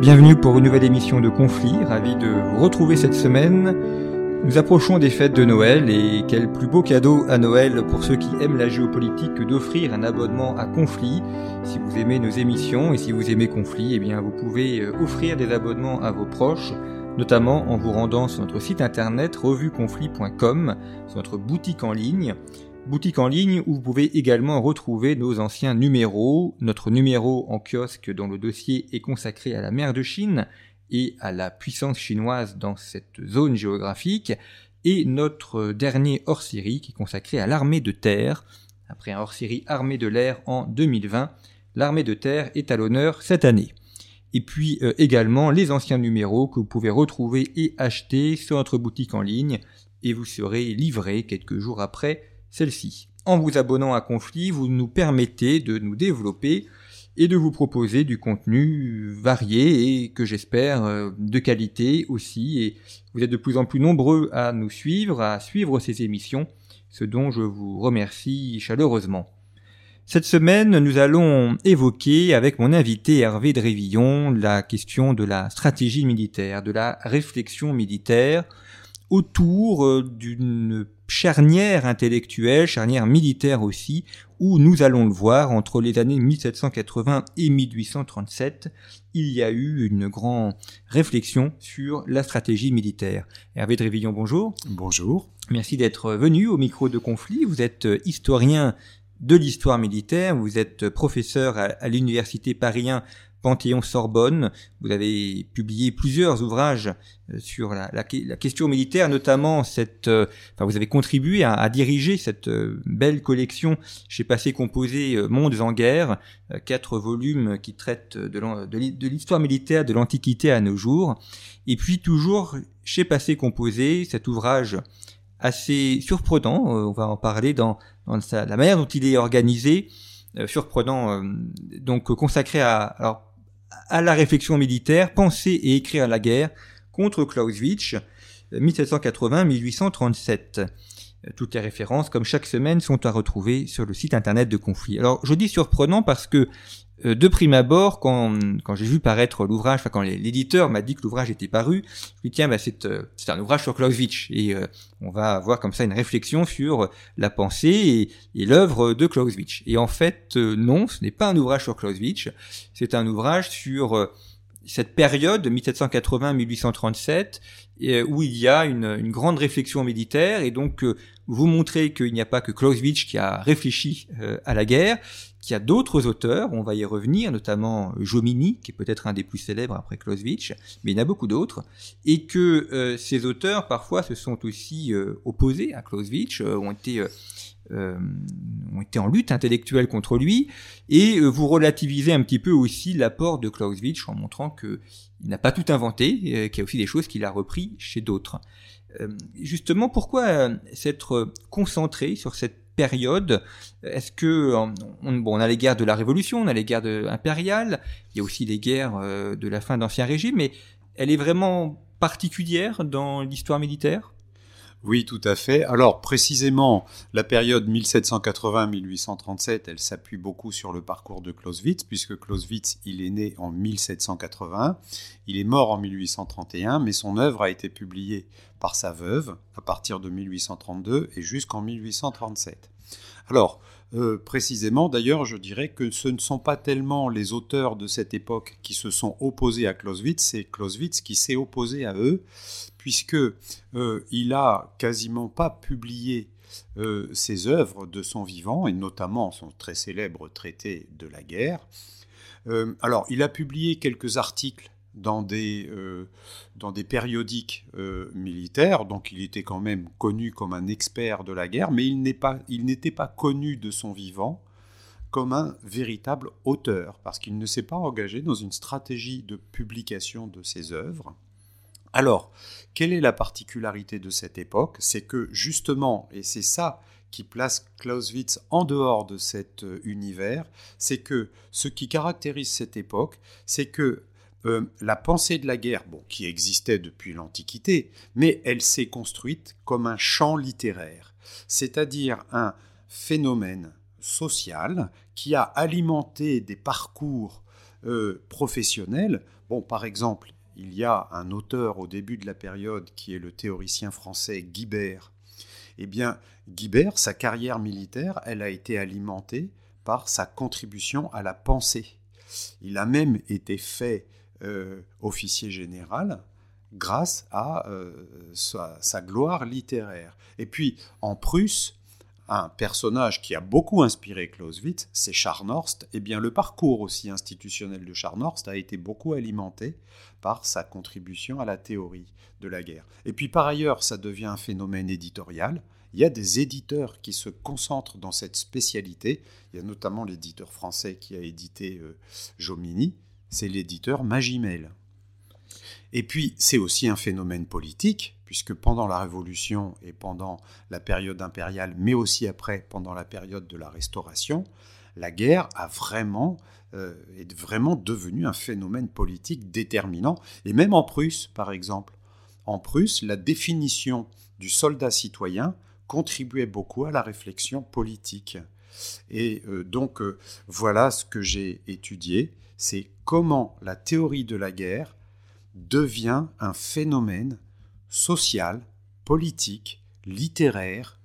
Bienvenue pour une nouvelle émission de Conflit. Ravi de vous retrouver cette semaine. Nous approchons des fêtes de Noël et quel plus beau cadeau à Noël pour ceux qui aiment la géopolitique que d'offrir un abonnement à Conflit. Si vous aimez nos émissions et si vous aimez Conflit, eh bien vous pouvez euh, offrir des abonnements à vos proches, notamment en vous rendant sur notre site internet revueconflit.com, sur notre boutique en ligne. Boutique en ligne où vous pouvez également retrouver nos anciens numéros, notre numéro en kiosque dont le dossier est consacré à la mer de Chine et à la puissance chinoise dans cette zone géographique, et notre dernier hors-série qui est consacré à l'armée de terre. Après un hors-série armée de l'air en 2020, l'armée de terre est à l'honneur cette année. Et puis euh, également les anciens numéros que vous pouvez retrouver et acheter sur notre boutique en ligne, et vous serez livré quelques jours après celle-ci. En vous abonnant à Conflit, vous nous permettez de nous développer et de vous proposer du contenu varié et que j'espère euh, de qualité aussi. Et vous êtes de plus en plus nombreux à nous suivre, à suivre ces émissions, ce dont je vous remercie chaleureusement. Cette semaine, nous allons évoquer avec mon invité Hervé Drévillon la question de la stratégie militaire, de la réflexion militaire autour euh, d'une charnière intellectuelle, charnière militaire aussi, où nous allons le voir, entre les années 1780 et 1837, il y a eu une grande réflexion sur la stratégie militaire. Hervé Drévillon, bonjour. Bonjour. Merci d'être venu au micro de conflit. Vous êtes euh, historien de l'histoire militaire, vous êtes professeur à, l'université Paris Panthéon-Sorbonne. Vous avez publié plusieurs ouvrages euh, sur la, question militaire, notamment cette. Euh, enfin, vous avez contribué à, diriger cette euh, belle collection chez Passé Composé Mondes en guerre, quatre volumes qui traitent de l'histoire militaire de l'Antiquité à nos jours. Et puis toujours chez Passé Composé, cet ouvrage assez surprenant, on va en parler dans, dans la manière dont il est organisé, surprenant, donc consacré à alors à la réflexion militaire, penser et écrire la guerre contre Clausewitz, 1780-1837. Euh, toutes les références, comme chaque semaine, sont à retrouver sur le site internet de Conflit. Alors, je dis surprenant parce que euh, de prime abord, quand, quand j'ai vu paraître l'ouvrage, enfin quand l'éditeur m'a dit que l'ouvrage était paru, je me tiens, bah, c'est euh, un ouvrage sur Clausewitz et euh, on va avoir comme ça une réflexion sur la pensée et, l'œuvre de Clausewitz. Et en fait, non, ce n'est pas un ouvrage sur Clausewitz, c'est un ouvrage sur cette période 1780-1837 où il y a une, une, grande réflexion militaire et donc vous montrez qu'il n'y a pas que Clausewitz qui a réfléchi à la guerre, qu'il y a d'autres auteurs, on va y revenir, notamment Jomini, qui est peut-être un des plus célèbres après Clausewitz, mais il y en a beaucoup d'autres, et que euh, ces auteurs parfois se sont aussi euh, opposés à Clausewitz, euh, ont été ont été en lutte intellectuelle contre lui, et vous relativisez un petit peu aussi l'apport de Clausewitz en montrant qu'il n'a pas tout inventé, qu'il y a aussi des choses qu'il a repris chez d'autres. justement, pourquoi s'être concentré sur cette période? Est-ce que on, bon, on a les guerres de la Révolution, on a les guerres de, impériales, il y a aussi les guerres euh, de la fin d'Ancien Régime, mais elle est vraiment particulière dans l'histoire militaire? Oui, tout à fait. Alors précisément, la période 1780-1837, elle s'appuie beaucoup sur le parcours de Clausewitz, puisque Clausewitz, il est né en 1780, il est mort en 1831, mais son œuvre a été publiée par sa veuve à partir de 1832 et jusqu'en 1837. Alors, euh, précisément, d'ailleurs, je dirais que ce ne sont pas tellement les auteurs de cette époque qui se sont opposés à Clausewitz, c'est Clausewitz qui s'est opposé à eux, puisque euh, il a quasiment pas publié euh, ses œuvres de son vivant, et notamment son très célèbre traité de la guerre. Euh, alors, il a publié quelques articles dans des, euh, périodiques militaires, donc il était quand même connu comme un expert de la guerre, mais il n'était pas, pas connu de son vivant comme un véritable auteur, parce qu'il ne s'est pas engagé dans une stratégie de publication de ses œuvres. Alors, quelle est la particularité de cette époque? C'est que justement, et c'est ça qui place Clausewitz en dehors de cet euh, univers, c'est que ce qui caractérise cette époque, c'est que euh, la pensée de la guerre, qui existait depuis l'Antiquité, mais elle s'est construite comme un champ littéraire, c'est-à-dire un phénomène social qui a alimenté des parcours euh, professionnels. Bon, par exemple, il y a un auteur au début de la période qui est le théoricien français Guibert. Eh bien, Guibert, sa carrière militaire, elle a été alimentée par sa contribution à la pensée. Il a même été fait euh, officier général grâce à euh, sa, gloire littéraire. Et puis en Prusse, un personnage qui a beaucoup inspiré Clausewitz, c'est Scharnhorst. Et eh bien le parcours aussi institutionnel de Scharnhorst a été beaucoup alimenté par sa contribution à la théorie de la guerre. Et puis par ailleurs, ça devient un phénomène éditorial. Il y a des éditeurs qui se concentrent dans cette spécialité. Il y a notamment l'éditeur français qui a édité euh, Jomini, c'est l'éditeur Magimel. Et puis, c'est aussi un phénomène politique, puisque pendant la Révolution et pendant la période impériale, mais aussi après, pendant la période de la Restauration, la guerre a vraiment, euh, est vraiment devenue un phénomène politique déterminant. Et même en Prusse, par exemple. En Prusse, la définition du soldat citoyen contribuait beaucoup à la réflexion politique. Et euh, donc, euh, voilà ce que j'ai étudié c'est comment la théorie de la guerre devient un phénomène social, politique, littéraire.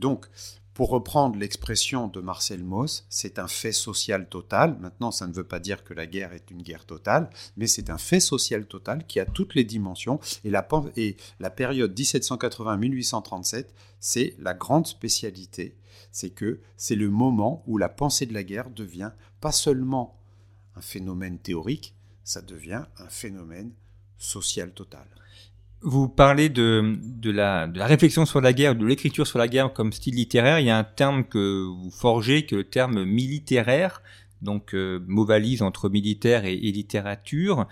Donc, pour reprendre l'expression de Marcel Mauss, c'est un fait social total. Maintenant, ça ne veut pas dire que la guerre est une guerre totale, mais c'est un fait social total qui a toutes les dimensions. Et la, et la période 1780-1837, c'est la grande spécialité. C'est que c'est le moment où la pensée de la guerre devient pas seulement un phénomène théorique, ça devient un phénomène social total. Vous parlez de, de, la, de la réflexion sur la guerre, de l'écriture sur la guerre comme style littéraire. Il y a un terme que vous forgez, que le terme militaire, donc euh, mot valise entre militaire et littérature.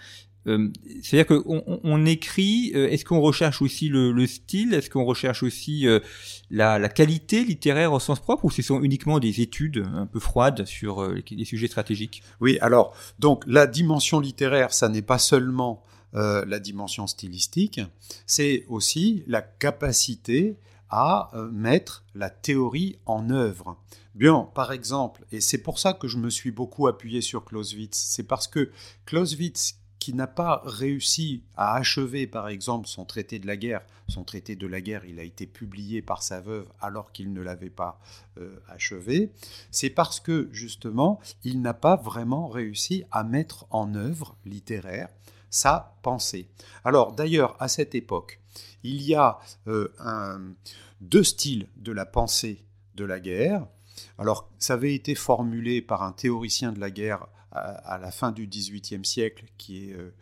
Euh, c'est-à-dire qu'on on, écrit, euh, est-ce qu'on recherche aussi le, style? Est-ce qu'on recherche aussi euh, la, qualité littéraire au sens propre ou ce sont uniquement des études un peu froides sur les sujets stratégiques? Oui, alors, donc la dimension littéraire, ça n'est pas seulement la dimension stylistique, c'est aussi la capacité à mettre la théorie en œuvre. Bien, par exemple, et c'est pour ça que je me suis beaucoup appuyé sur Clausewitz, c'est parce que Clausewitz, qui n'a pas réussi à achever, par exemple, son traité de la guerre. Son traité de la guerre, il a été publié par sa veuve alors qu'il ne l'avait pas euh, achevé. C'est parce que, justement, il n'a pas vraiment réussi à mettre en œuvre littéraire sa pensée. Alors, d'ailleurs, à cette époque, il y a euh, deux styles de la pensée de la guerre. Alors, ça avait été formulé par un théoricien de la guerre à, la fin du XVIIIe siècle, qui est, euh,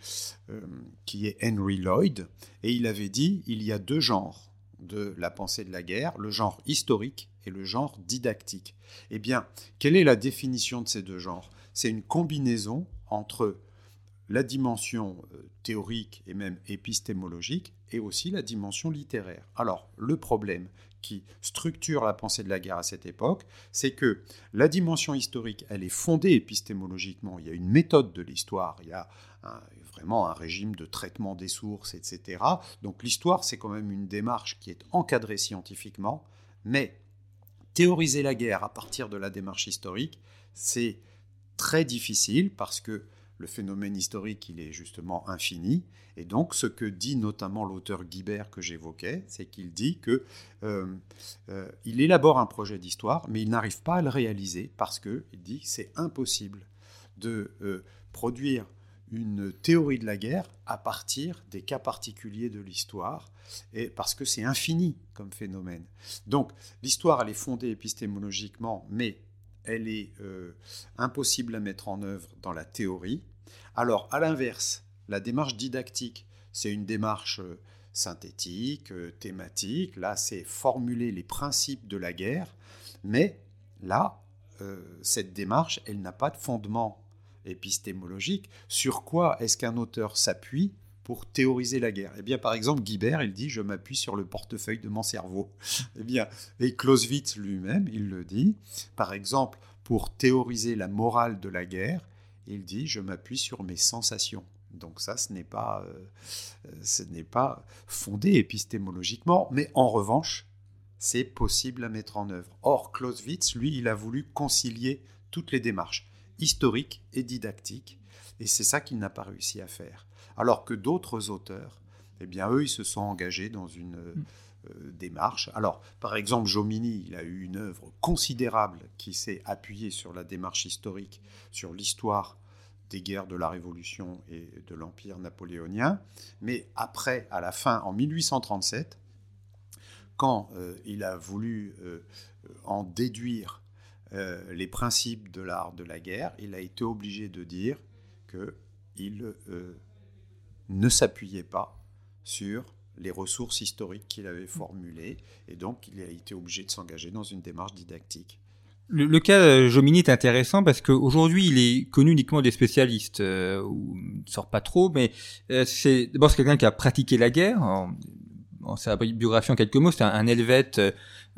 euh, qui est Henry Lloyd, et il avait dit il y a deux genres de la pensée de la guerre, le genre historique et le genre didactique. Eh bien, quelle est la définition de ces deux genres? C'est une combinaison entre la dimension euh, théorique et même épistémologique et aussi la dimension littéraire. Alors, le problème, qui structure la pensée de la guerre à cette époque, c'est que la dimension historique, elle est fondée épistémologiquement. Il y a une méthode de l'histoire, il y a vraiment un régime de traitement des sources, etc. Donc l'histoire, c'est quand même une démarche qui est encadrée scientifiquement, mais théoriser la guerre à partir de la démarche historique, c'est très difficile parce que le phénomène historique, il est justement infini. Et donc, ce que dit notamment l'auteur Guibert que j'évoquais, c'est qu'il dit que euh, euh, il élabore un projet d'histoire, mais il n'arrive pas à le réaliser parce que il dit c'est impossible de euh, produire une théorie de la guerre à partir des cas particuliers de l'histoire, et parce que c'est infini comme phénomène. Donc, l'histoire, elle est fondée épistémologiquement, mais elle est euh, impossible à mettre en œuvre dans la théorie. Alors, à l'inverse, la démarche didactique. C'est une démarche euh, synthétique, euh, thématique. Là, c'est formuler les principes de la guerre. Mais là, cette démarche, elle n'a pas de fondement épistémologique. Sur quoi est-ce qu'un auteur s'appuie? Pour théoriser la guerre Eh bien, par exemple, Guibert, il dit Je m'appuie sur le portefeuille de mon cerveau. eh bien, et Clausewitz lui-même, il le dit. Par exemple, pour théoriser la morale de la guerre, il dit Je m'appuie sur mes sensations. Donc ça, ce n'est pas, euh, ce n'est pas fondé épistémologiquement, mais en revanche, c'est possible à mettre en œuvre. Or, Clausewitz, lui, il a voulu concilier toutes les démarches, historiques et didactiques, et c'est ça qu'il n'a pas réussi à faire alors que d'autres auteurs, eh bien, eux, ils se sont engagés dans une mm. euh, démarche. Alors, par exemple, Jomini, il a eu une œuvre considérable qui s'est appuyée sur la démarche historique, sur l'histoire des guerres de la Révolution et de l'Empire napoléonien. Mais après, à la fin, en 1837, quand euh, il a voulu euh, en déduire les principes de l'art de la guerre, il a été obligé de dire qu'il ne s'appuyait pas sur les ressources historiques qu'il avait formulées, et donc il a été obligé de s'engager dans une démarche didactique. Le, cas euh, Jomini est intéressant parce qu'aujourd'hui il est connu uniquement des spécialistes, euh, ou ne sort pas trop, mais euh, c'est quelqu'un qui a pratiqué la guerre. En sa biographie en quelques mots, c'est un, un Helvète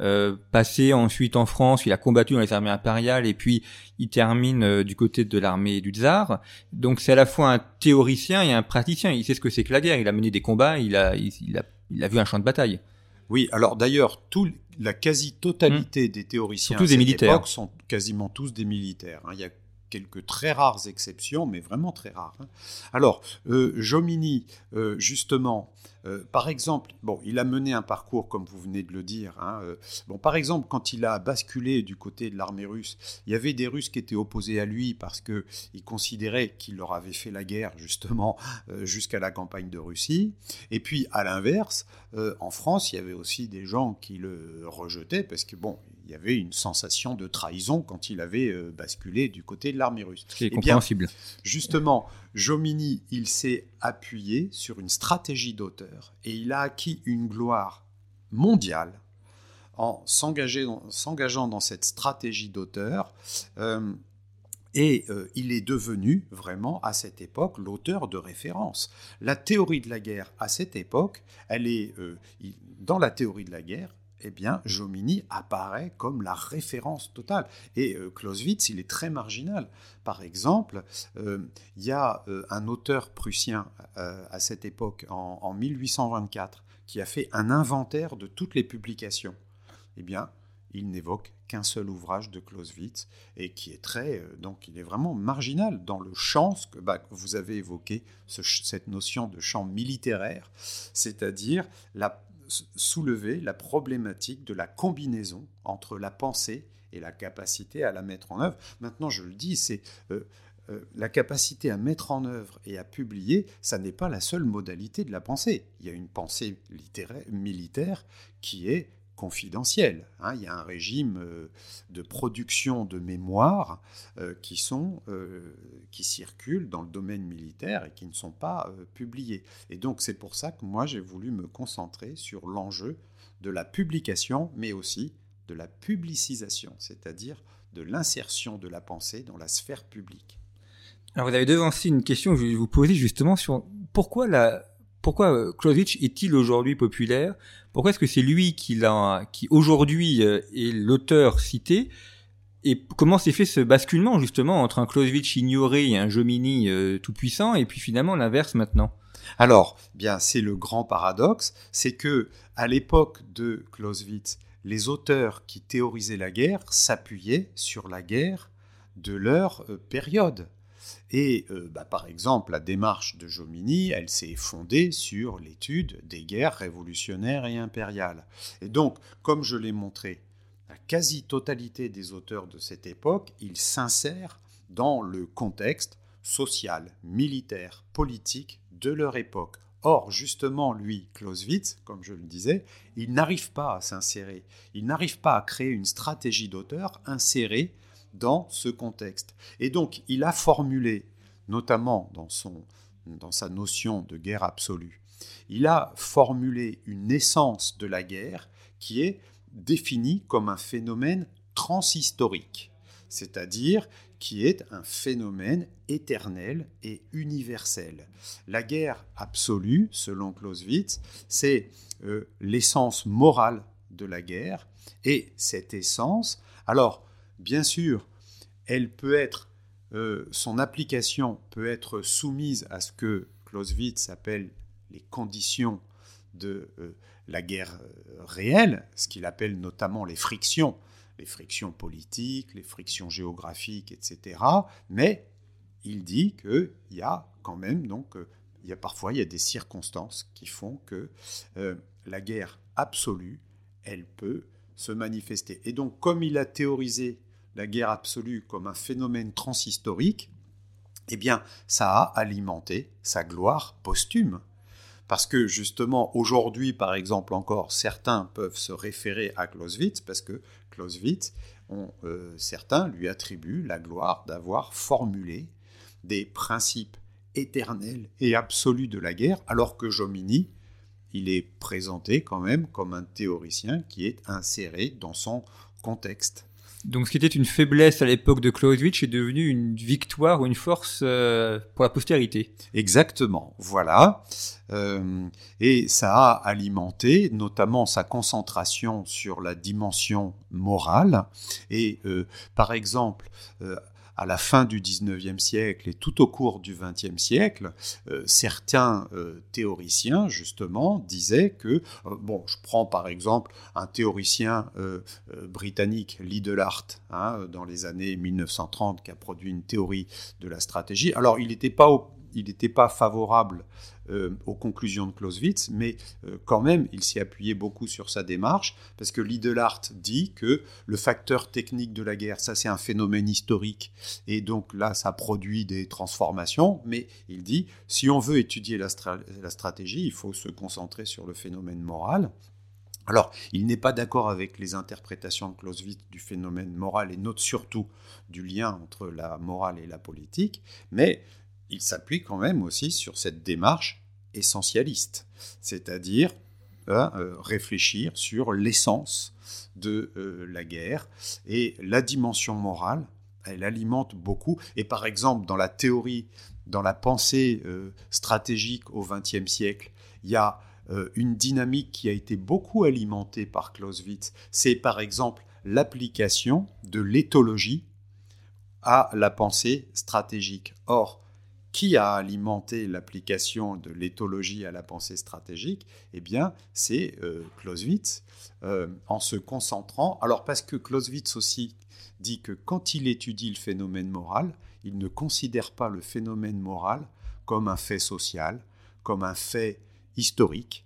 euh, passé ensuite en France, il a combattu dans les armées impériales et puis il termine euh, du côté de l'armée du tsar. Donc c'est à la fois un théoricien et un praticien. Il sait ce que c'est que la guerre. Il a mené des combats. Il a, il, a, il a vu un champ de bataille. Oui, alors d'ailleurs, tout, la quasi-totalité mmh. des théoriciens des militaires. sont quasiment tous des militaires. Hein. Il y a quelques très rares exceptions, mais vraiment très rares. Hein. Alors, euh, Jomini, euh, justement, euh, par exemple, bon, il a mené un parcours, comme vous venez de le dire. Hein, bon, par exemple, quand il a basculé du côté de l'armée russe, il y avait des Russes qui étaient opposés à lui parce qu'ils considéraient qu'il leur avait fait la guerre, justement, jusqu'à la campagne de Russie. Et puis, à l'inverse, en France, il y avait aussi des gens qui le rejetaient parce que, bon, il y avait une sensation de trahison quand il avait euh, basculé du côté de l'armée russe. C'est eh compréhensible. justement, Jomini, il s'est appuyé sur une stratégie d'auteur et il a acquis une gloire mondiale en s'engageant dans cette stratégie d'auteur. Euh, et euh, il est devenu vraiment à cette époque l'auteur de référence. La théorie de la guerre à cette époque, elle est dans la théorie de la guerre, eh bien, Jomini apparaît comme la référence totale. Et euh, Clausewitz, il est très marginal. Par exemple, euh, il y a euh, un auteur prussien à cette époque, en, en, 1824, qui a fait un inventaire de toutes les publications. Eh bien, il n'évoque qu'un seul ouvrage de Clausewitz et qui est très, donc il est vraiment marginal dans le champ que bah, vous avez évoqué, cette notion de champ militaire, c'est-à-dire soulever la problématique de la combinaison entre la pensée et la capacité à la mettre en œuvre. Maintenant, je le dis, c'est euh, euh, la capacité à mettre en œuvre et à publier, ça n'est pas la seule modalité de la pensée. Il y a une pensée militaire qui est confidentiel. Hein. Il y a un régime euh, de production de mémoires euh, qui, sont, euh, circulent dans le domaine militaire et qui ne sont pas publiés. Et donc c'est pour ça que moi j'ai voulu me concentrer sur l'enjeu de la publication, mais aussi de la publicisation, c'est-à-dire de l'insertion de la pensée dans la sphère publique. Alors vous avez devancé une question que je vais vous poser justement sur pourquoi la, pourquoi euh, Clausewitz est-il aujourd'hui populaire? Pourquoi est-ce que c'est lui qui, qui aujourd'hui euh, est l'auteur cité? Et comment s'est fait ce basculement justement entre un Clausewitz ignoré et un Jomini euh, tout puissant et puis finalement l'inverse maintenant? Alors, bien c'est le grand paradoxe, c'est que à l'époque de Clausewitz, les auteurs qui théorisaient la guerre s'appuyaient sur la guerre de leur période. Et euh, bah, par exemple, la démarche de Jomini, elle s'est fondée sur l'étude des guerres révolutionnaires et impériales. Et donc, comme je l'ai montré, la quasi-totalité des auteurs de cette époque, ils s'insèrent dans le contexte social, militaire, politique de leur époque. Or, justement, lui, Clausewitz, comme je le disais, il n'arrive pas à s'insérer, il n'arrive pas à créer une stratégie d'auteur insérée dans ce contexte. Et donc, il a formulé, notamment dans son dans sa notion de guerre absolue, il a formulé une essence de la guerre qui est définie comme un phénomène transhistorique, c'est-à-dire qui est un phénomène éternel et universel. La guerre absolue, selon Clausewitz, c'est euh, l'essence morale de la guerre, et cette essence, alors bien sûr, elle peut être, euh, son application peut être soumise à ce que Clausewitz appelle les conditions de euh, la guerre réelle, ce qu'il appelle notamment les frictions les frictions politiques, les frictions géographiques, etc. Mais il dit qu'il y a quand même, donc, euh, il y a parfois il y a des circonstances qui font que euh, la guerre absolue, elle peut se manifester. Et donc, comme il a théorisé la guerre absolue comme un phénomène transhistorique, eh bien, ça a alimenté sa gloire posthume. Parce que justement, aujourd'hui, par exemple, encore, certains peuvent se référer à Clausewitz, parce que Clausewitz, euh, certains lui attribuent la gloire d'avoir formulé des principes éternels et absolus de la guerre, alors que Jomini, il est présenté quand même comme un théoricien qui est inséré dans son contexte. Donc ce qui était une faiblesse à l'époque de Clausewitz est devenu une victoire ou une force euh, pour la postérité. Exactement, voilà. Euh, et ça a alimenté notamment sa concentration sur la dimension morale. Et euh, par exemple, à la fin du 19e siècle et tout au cours du 20e siècle, euh, certains euh, théoriciens, justement, disaient que, euh, bon, je prends par exemple un théoricien britannique, Lidlart, hein, dans les années 1930, qui a produit une théorie de la stratégie. Alors, il n'était pas au il n'était pas favorable euh, aux conclusions de Clausewitz, mais euh, quand même, il s'y appuyait beaucoup sur sa démarche, parce que Lidlart dit que le facteur technique de la guerre, ça c'est un phénomène historique, et donc là, ça produit des transformations, mais il dit, si on veut étudier la stratégie, il faut se concentrer sur le phénomène moral. Alors, il n'est pas d'accord avec les interprétations de Clausewitz du phénomène moral et note surtout du lien entre la morale et la politique, mais il s'appuie quand même aussi sur cette démarche essentialiste, c'est-à-dire hein, euh, réfléchir sur l'essence de euh, la guerre et la dimension morale, elle alimente beaucoup. Et par exemple, dans la théorie, dans la pensée euh, stratégique au XXe siècle, il y a une dynamique qui a été beaucoup alimentée par Clausewitz. C'est par exemple l'application de l'éthologie à la pensée stratégique. Or, qui a alimenté l'application de l'éthologie à la pensée stratégique Eh bien, c'est euh, Clausewitz, euh, en se concentrant. Alors, parce que Clausewitz aussi dit que quand il étudie le phénomène moral, il ne considère pas le phénomène moral comme un fait social, comme un fait historique,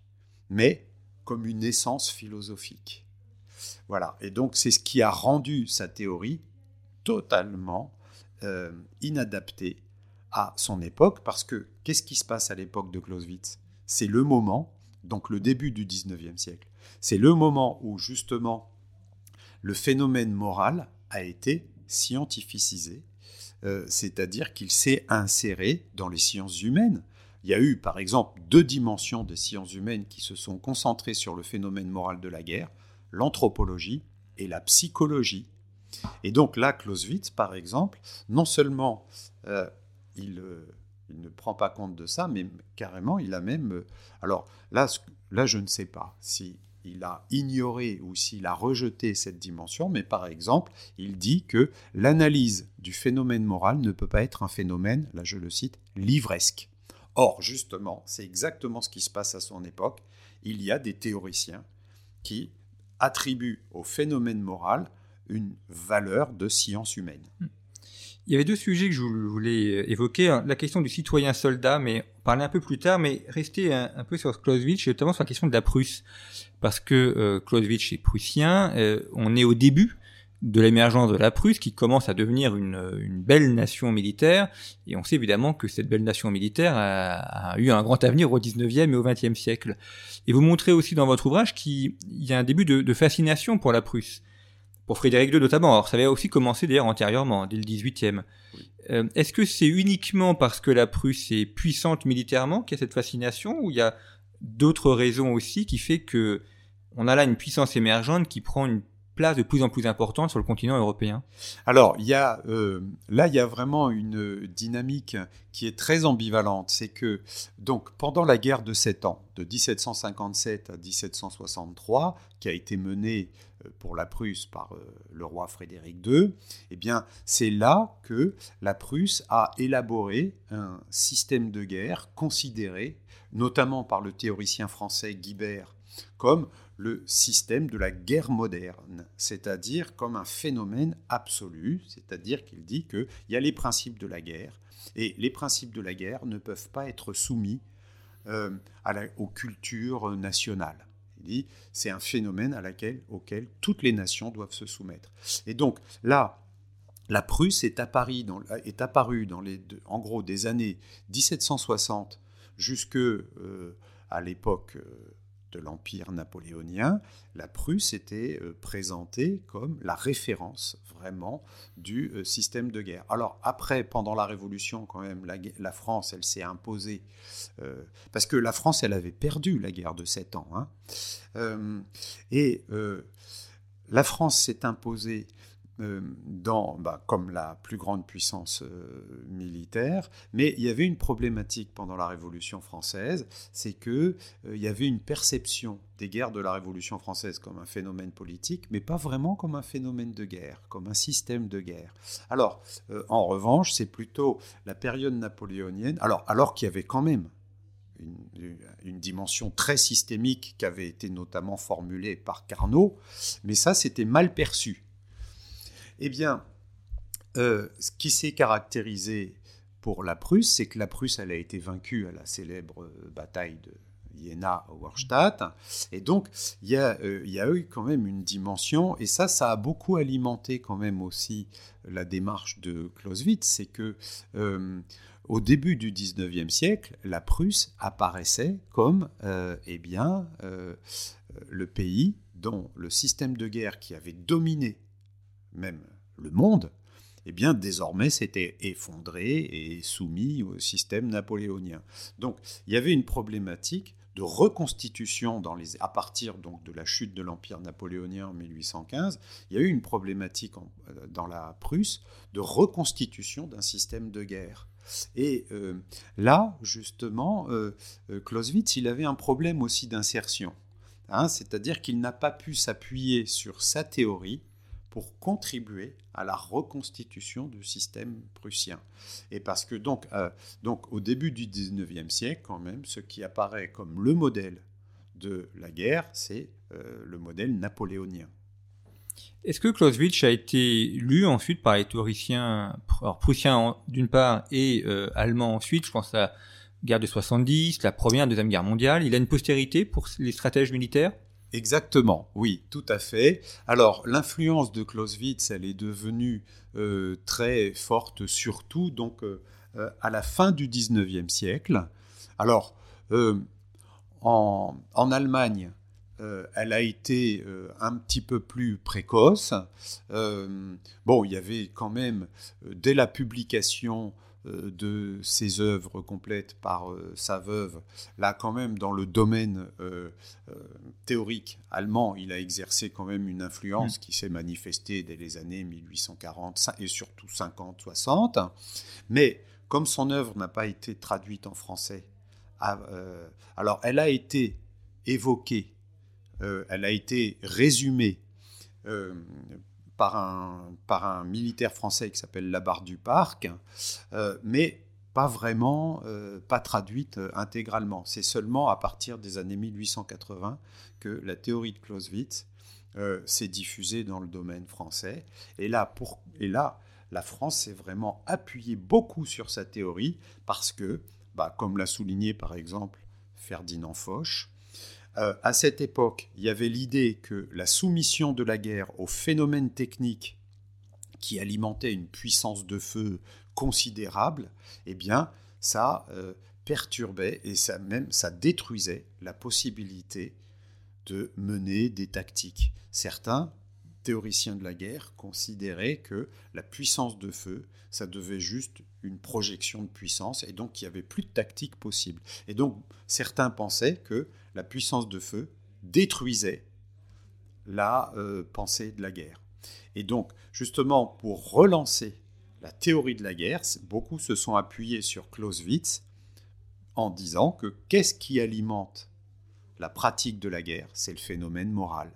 mais comme une essence philosophique. Voilà, et donc c'est ce qui a rendu sa théorie totalement euh, inadaptée à son époque, parce que qu'est-ce qui se passe à l'époque de Clausewitz? C'est le moment, donc le début du 19e siècle, c'est le moment où justement le phénomène moral a été scientificisé, euh, c'est-à-dire qu'il s'est inséré dans les sciences humaines. Il y a eu par exemple deux dimensions des sciences humaines qui se sont concentrées sur le phénomène moral de la guerre, l'anthropologie et la psychologie. Et donc là, Clausewitz, par exemple, non seulement euh, euh, il, ne prend pas compte de ça, mais carrément, il a même... Euh, alors là, là je ne sais pas si il a ignoré ou s'il a rejeté cette dimension, mais par exemple, il dit que l'analyse du phénomène moral ne peut pas être un phénomène, là je le cite, livresque. Or, justement, c'est exactement ce qui se passe à son époque. Il y a des théoriciens qui attribuent au phénomène moral une valeur de science humaine. Il y avait deux sujets que je voulais euh, évoquer. La question du citoyen soldat, mais parler un peu plus tard, mais rester un, peu sur Clausewitz, notamment sur la question de la Prusse. Parce que euh, Clausewitz est prussien, euh, on est au début de l'émergence de la Prusse qui commence à devenir une, une, belle nation militaire et on sait évidemment que cette belle nation militaire a, eu un grand avenir au 19e et au 20e siècle. Et vous montrez aussi dans votre ouvrage qu'il y a un début de fascination pour la Prusse Pour Frédéric II notamment. Alors ça avait aussi commencé d'ailleurs antérieurement, dès le 18e. Euh, est-ce que c'est uniquement parce que la Prusse est puissante militairement qu'il y a cette fascination ou il y a d'autres raisons aussi qui fait que on a là une puissance émergente qui prend une place de plus en plus importante sur le continent européen? Alors, il y a, euh, là, il y a vraiment une dynamique qui est très ambivalente. C'est que, donc, pendant la guerre de 7 ans, de 1757 à 1763, qui a été menée pour la Prusse par euh, le roi Frédéric II, eh bien, c'est là que la Prusse a élaboré un système de guerre considéré, notamment par le théoricien français Guibert, comme le système de la guerre moderne, c'est-à-dire comme un phénomène absolu, c'est-à-dire qu'il dit qu'il y a les principes de la guerre, et les principes de la guerre ne peuvent pas être soumis euh, aux cultures nationales. C'est un phénomène à laquelle, auquel toutes les nations doivent se soumettre. Et donc là, la Prusse est apparue dans, en gros, des années 1760 jusque euh, à l'époque euh, de l'Empire napoléonien, la Prusse était euh, présentée comme la référence vraiment du euh, système de guerre. Alors après, pendant la Révolution, quand même, la, France, elle s'est imposée, euh, parce que la France, elle avait perdu la guerre de sept ans. Hein. et la France s'est imposée dans, bah, comme la plus grande puissance euh, militaire, mais il y avait une problématique pendant la Révolution française, c'est que euh, il y avait une perception des guerres de la Révolution française comme un phénomène politique, mais pas vraiment comme un phénomène de guerre, comme un système de guerre. Alors, en revanche, c'est plutôt la période napoléonienne, alors, alors qu'il y avait quand même une, une, dimension très systémique qui avait été notamment formulée par Carnot, mais ça, c'était mal perçu. Eh bien, euh, ce qui s'est caractérisé pour la Prusse, c'est que la Prusse, elle a été vaincue à la célèbre euh, bataille de Jena-Auerstadt. Et donc, il y, a, euh, il y, a, eu quand même une dimension, et ça, ça a beaucoup alimenté quand même aussi la démarche de Clausewitz, c'est que au début du 19e siècle, la Prusse apparaissait comme eh bien, le pays dont le système de guerre qui avait dominé même le monde, eh bien désormais s'était effondré et soumis au système napoléonien. Donc il y avait une problématique de reconstitution à partir donc de la chute de l'empire napoléonien en 1815, il y a eu une problématique euh, dans la Prusse de reconstitution d'un système de guerre. Et euh, là, justement, euh, Clausewitz, il avait un problème aussi d'insertion. Hein, c'est-à-dire qu'il n'a pas pu s'appuyer sur sa théorie pour contribuer à la reconstitution du système prussien. Et parce que donc, euh, donc au début du 19e siècle, quand même, ce qui apparaît comme le modèle de la guerre, c'est euh, le modèle napoléonien. Est-ce que Clausewitz a été lu ensuite par les théoriciens prussiens d'une part et euh, allemands ensuite? Je pense à la guerre de 70, la première, deuxième guerre mondiale. Il a une postérité pour les stratèges militaires? Exactement, oui, tout à fait. Alors, l'influence de Clausewitz, elle est devenue euh, très forte, surtout donc euh, euh, à la fin du 19e siècle. Alors, en, Allemagne, elle a été un petit peu plus précoce. bon, il y avait quand même, dès la publication de ses œuvres complètes par euh, sa veuve, là quand même dans le domaine euh, théorique allemand, il a exercé quand même une influence mm. qui s'est manifestée dès les années 1840 et surtout 50-60. Mais comme son œuvre n'a pas été traduite en français, alors elle a été évoquée, elle a été résumée par un, par un militaire français qui s'appelle Labarre du Parc, euh, mais pas vraiment, euh, pas traduite euh, intégralement. C'est seulement à partir des années 1880 que la théorie de Clausewitz s'est diffusée dans le domaine français. Et là, pour, et là la France s'est vraiment appuyée beaucoup sur sa théorie parce que, bah, comme l'a souligné par exemple Ferdinand Foch, euh, à cette époque, il y avait l'idée que la soumission de la guerre aux phénomènes techniques qui alimentaient une puissance de feu considérable, eh bien, ça euh, perturbait et même ça détruisait la possibilité de mener des tactiques. Certains théoriciens de la guerre considéraient que la puissance de feu, ça devait juste une projection de puissance, et donc il n'y avait plus de tactique possible. Et donc certains pensaient que la puissance de feu détruisait la euh, pensée de la guerre. Et donc, justement, pour relancer la théorie de la guerre, beaucoup se sont appuyés sur Clausewitz en disant que qu'est-ce qui alimente la pratique de la guerre? C'est le phénomène moral.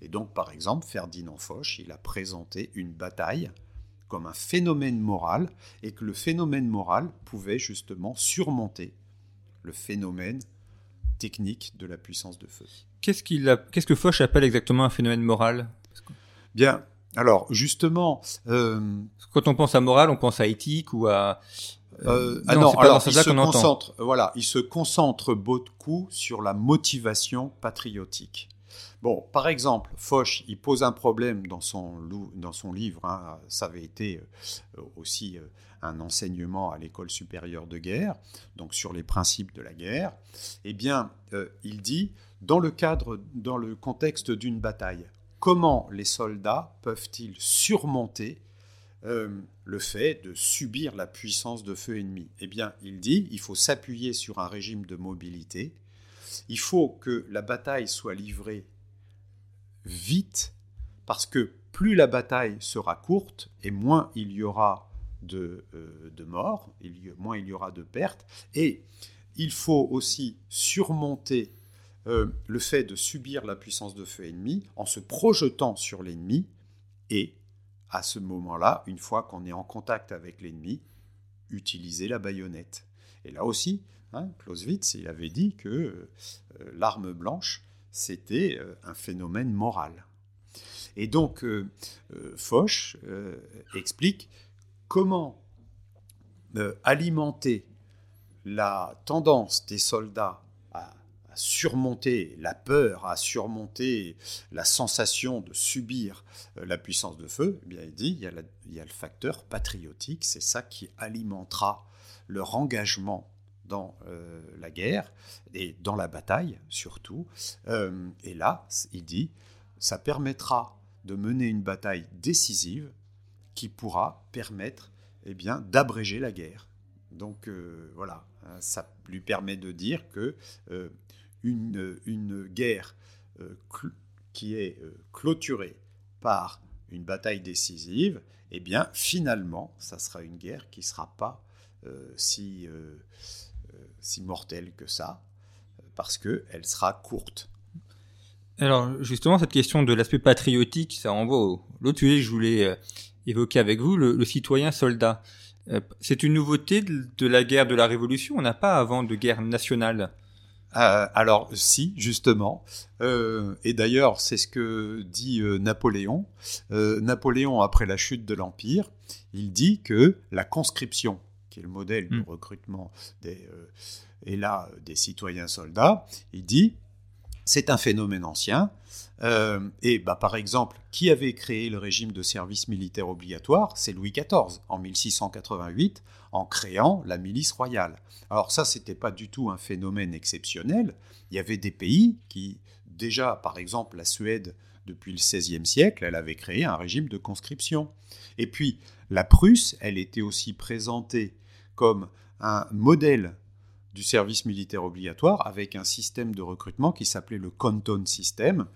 Et donc, par exemple, Ferdinand Foch, il a présenté une bataille comme un phénomène moral et que le phénomène moral pouvait justement surmonter le phénomène technique de la puissance de feu. Qu'est-ce, que Foch appelle exactement un phénomène moral? Bien, alors justement... Euh, Quand on pense à moral, on pense à éthique ou à... Euh, ah non, alors il se concentre, voilà, il se concentre beaucoup sur la motivation patriotique. Bon, par exemple, Foch, il pose un problème dans son, dans son livre, hein, ça avait été euh, aussi euh, un enseignement à l'école supérieure de guerre, donc sur les principes de la guerre. Eh bien, euh, il dit, dans le cadre, dans le contexte d'une bataille, comment les soldats peuvent-ils surmonter le fait de subir la puissance de feu ennemi? Eh bien, il dit, il faut s'appuyer sur un régime de mobilité, il faut que la bataille soit livrée vite, parce que plus la bataille sera courte et moins il y aura de, euh, de morts, moins il y aura de pertes. Et il faut aussi surmonter euh, le fait de subir la puissance de feu ennemi en se projetant sur l'ennemi et à ce moment-là, une fois qu'on est en contact avec l'ennemi, utiliser la baïonnette. Et là aussi, hein, Clausewitz, il avait dit que euh, l'arme blanche c'était euh, un phénomène moral. Et donc, euh, euh, Foch explique comment alimenter la tendance des soldats à, surmonter la peur, à surmonter la sensation de subir la puissance de feu, eh bien, il dit il y, a il y a le facteur patriotique, c'est ça qui alimentera leur engagement euh, la guerre et dans la bataille surtout. Euh, et là, il dit, ça permettra de mener une bataille décisive qui pourra permettre eh bien, d'abréger la guerre. Donc euh, voilà, ça lui permet de dire que une, une, guerre qui est clôturée par une bataille décisive, eh bien finalement, ça sera une guerre qui ne sera pas si si mortelle que ça, parce qu'elle sera courte. Alors justement, cette question de l'aspect patriotique, ça renvoie au l'autre sujet que je voulais euh, évoquer avec vous, le, citoyen soldat. Euh, c'est une nouveauté de, la guerre de la Révolution. On n'a pas avant de guerre nationale. Euh, alors si, justement. et d'ailleurs, c'est ce que dit Napoléon. Napoléon, après la chute de l'Empire, il dit que la conscription qui est le modèle de hmm. recrutement des, euh, et là des citoyens soldats, il dit c'est un phénomène ancien. Euh, et bah, par exemple, qui avait créé le régime de service militaire obligatoire C'est Louis XIV en 1688 en créant la milice royale. Alors ça, c'était pas du tout un phénomène exceptionnel. Il y avait des pays qui, déjà, par exemple, la Suède, depuis le XVIe siècle, elle avait créé un régime de conscription. Et puis, la Prusse, elle était aussi présentée comme un modèle du service militaire obligatoire avec un système de recrutement qui s'appelait le Canton System.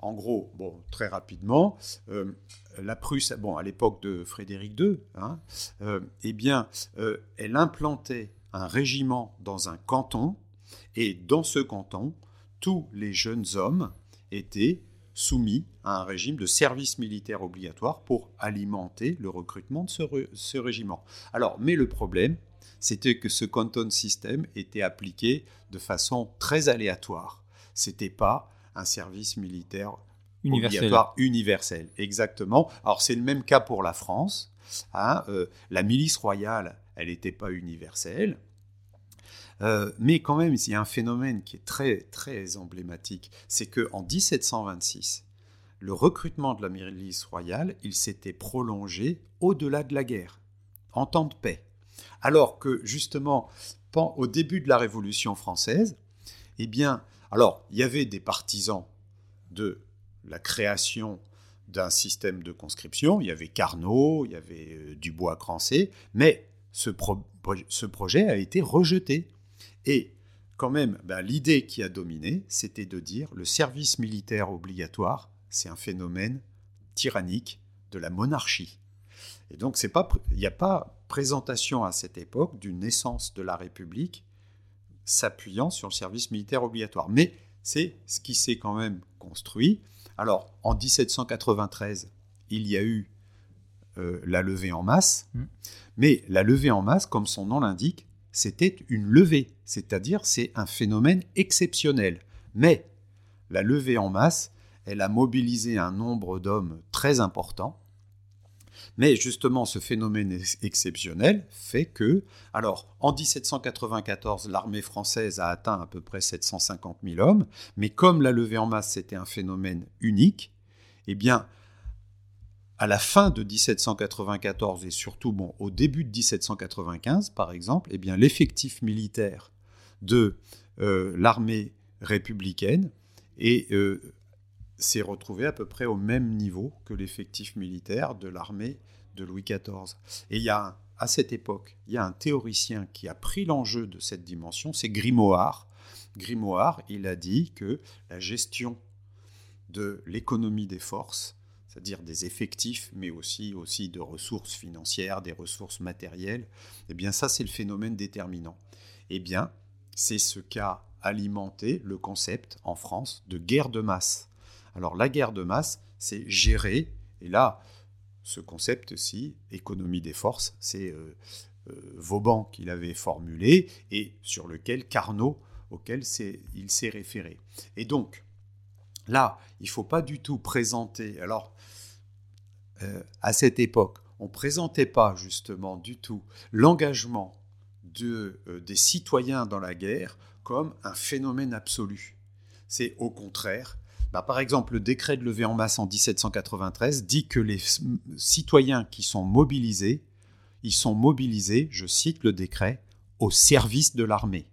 En gros, bon, très rapidement, euh, la Prusse, bon, à l'époque de Frédéric II, hein, euh, eh bien, euh, elle implantait un régiment dans un canton, et dans ce canton, tous les jeunes hommes étaient soumis à un régime de service militaire obligatoire pour alimenter le recrutement de ce, régiment. Alors, mais le problème, c'était que ce canton système était appliqué de façon très aléatoire. C'était pas un service militaire universel. obligatoire universel. Exactement. Alors c'est le même cas pour la France. Hein, euh, la milice royale, elle n'était pas universelle. Euh, mais quand même, il y a un phénomène qui est très, très emblématique, c'est qu'en 1726, le recrutement de la milice royale, il s'était prolongé au-delà de la guerre, en temps de paix. Alors que, justement, au début de la Révolution française, eh bien, alors, il y avait des partisans de la création d'un système de conscription. Il y avait Carnot, il y avait Dubois-Crancé, mais ce, projet a été rejeté. Et quand même, ben, l'idée qui a dominé, c'était de dire le service militaire obligatoire, c'est un phénomène tyrannique de la monarchie. Et donc, il n'y a pas présentation à cette époque d'une naissance de la République s'appuyant sur le service militaire obligatoire. Mais c'est ce qui s'est quand même construit. Alors, en 1793, il y a eu euh, la levée en masse, mmh. mais la levée en masse, comme son nom l'indique, c'était une levée, c'est-à-dire c'est un phénomène exceptionnel. Mais la levée en masse, elle a mobilisé un nombre d'hommes très important. Mais justement, ce phénomène exceptionnel fait que, alors, en 1794, l'armée française a atteint à peu près 750 000 hommes, mais comme la levée en masse c'était un phénomène unique, eh bien, à la fin de 1794 et surtout bon, au début de 1795, par exemple, eh bien, l'effectif militaire de euh, l'armée républicaine euh, s'est retrouvé à peu près au même niveau que l'effectif militaire de l'armée de Louis XIV. Et il y a, à cette époque, il y a un théoricien qui a pris l'enjeu de cette dimension, c'est Grimoire. Grimoire, il a dit que la gestion de l'économie des forces c'est-à-dire des effectifs, mais aussi, aussi de ressources financières, des ressources matérielles, eh bien ça c'est le phénomène déterminant. Eh bien, c'est ce qu'a alimenté le concept en France de guerre de masse. Alors la guerre de masse, c'est gérer, et là, ce concept-ci, économie des forces, c'est euh, euh, Vauban qui l'avait formulé et sur lequel Carnot, auquel il s'est référé. Et donc, Là, il ne faut pas du tout présenter. Alors, euh, à cette époque, on ne présentait pas justement du tout l'engagement de, euh, des citoyens dans la guerre comme un phénomène absolu. C'est au contraire. Bah, par exemple, le décret de levée en masse en 1793 dit que les citoyens qui sont mobilisés, ils sont mobilisés, je cite le décret, au service de l'armée.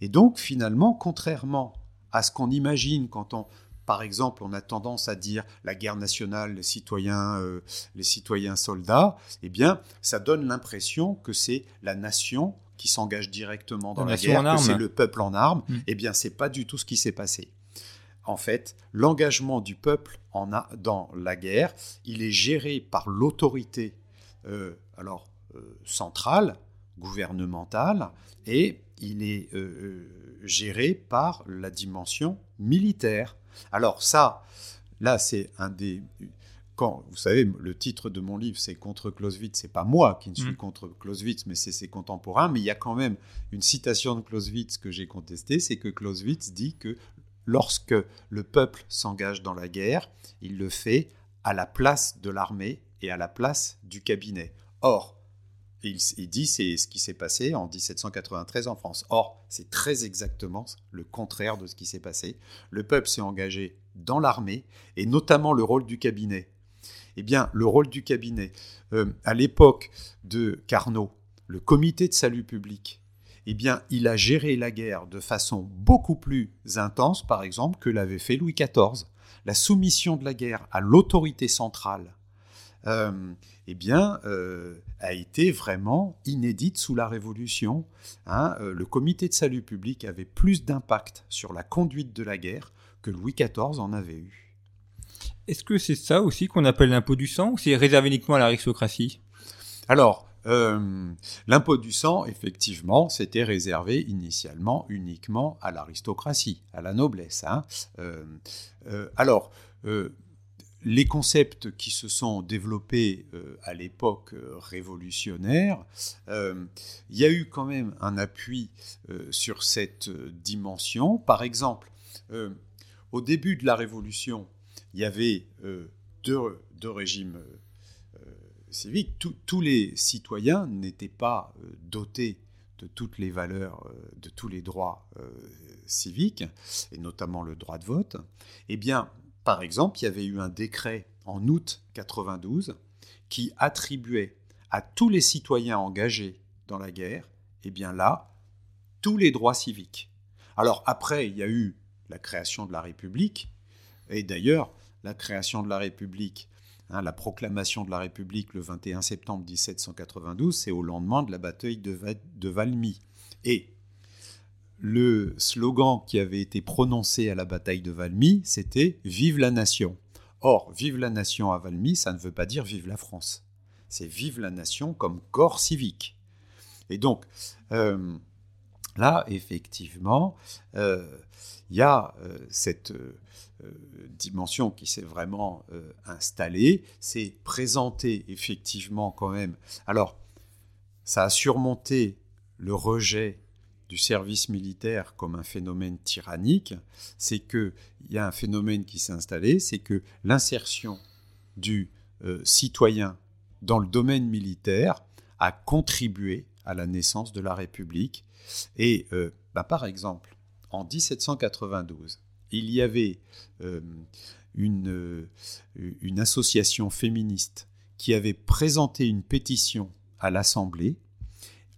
Et donc, finalement, contrairement à ce qu'on imagine quand on, par exemple, on a tendance à dire la guerre nationale, les citoyens, euh, les citoyens soldats, eh bien, ça donne l'impression que c'est la nation qui s'engage directement dans la, guerre, que c'est le peuple en armes. Mm. Eh bien, c'est pas du tout ce qui s'est passé. En fait, l'engagement du peuple en a, dans la guerre, il est géré par l'autorité, euh, alors euh, centrale, gouvernementale, et il est géré par la dimension militaire. Alors ça, là, c'est un des... Quand, vous savez, le titre de mon livre, c'est Contre Clausewitz. C'est pas moi qui ne suis mm. contre Clausewitz, mais c'est ses contemporains. Mais il y a quand même une citation de Clausewitz que j'ai contestée, c'est que Clausewitz dit que lorsque le peuple s'engage dans la guerre, il le fait à la place de l'armée et à la place du cabinet. Or, il, il, dit c'est ce qui s'est passé en 1793 en France. Or, c'est très exactement le contraire de ce qui s'est passé. Le peuple s'est engagé dans l'armée et notamment le rôle du cabinet. Eh bien, le rôle du cabinet, euh, à l'époque de Carnot, le comité de salut public, eh bien, il a géré la guerre de façon beaucoup plus intense, par exemple, que l'avait fait Louis XIV. La soumission de la guerre à l'autorité centrale euh, eh bien, euh, a été vraiment inédite sous la Révolution. Hein. Euh, le comité de salut public avait plus d'impact sur la conduite de la guerre que Louis XIV en avait eu. Est-ce que c'est ça aussi qu'on appelle l'impôt du sang ou c'est réservé uniquement à l'aristocratie? Alors, l'impôt du sang, effectivement, c'était réservé initialement uniquement à l'aristocratie, à la noblesse. Hein. alors, les concepts qui se sont développés euh, à l'époque euh, révolutionnaire, euh, il y a eu quand même un appui sur cette dimension. Par exemple, au début de la Révolution, il y avait deux, régimes civiques. tous les citoyens n'étaient pas dotés de toutes les valeurs, de tous les droits civiques, et notamment le droit de vote. Eh bien, par exemple, il y avait eu un décret en août 92 qui attribuait à tous les citoyens engagés dans la guerre, eh bien là, tous les droits civiques. Alors après, il y a eu la création de la République, et d'ailleurs, la création de la République, hein, la proclamation de la République le 21 septembre 1792, c'est au lendemain de la bataille de, de Valmy. Et le slogan qui avait été prononcé à la bataille de Valmy, c'était Vive la nation. Or, Vive la nation à Valmy, ça ne veut pas dire Vive la France. C'est Vive la nation comme corps civique. Et donc, euh, là, effectivement, euh, il y a euh, cette dimension qui s'est vraiment installée, c'est présenter effectivement quand même. Alors, ça a surmonté le rejet service militaire comme un phénomène tyrannique, c'est qu'il y a un phénomène qui s'est installé, c'est que l'insertion du euh, citoyen dans le domaine militaire a contribué à la naissance de la République. Et euh, bah, par exemple, en 1792, il y avait euh, une association féministe qui avait présenté une pétition à l'Assemblée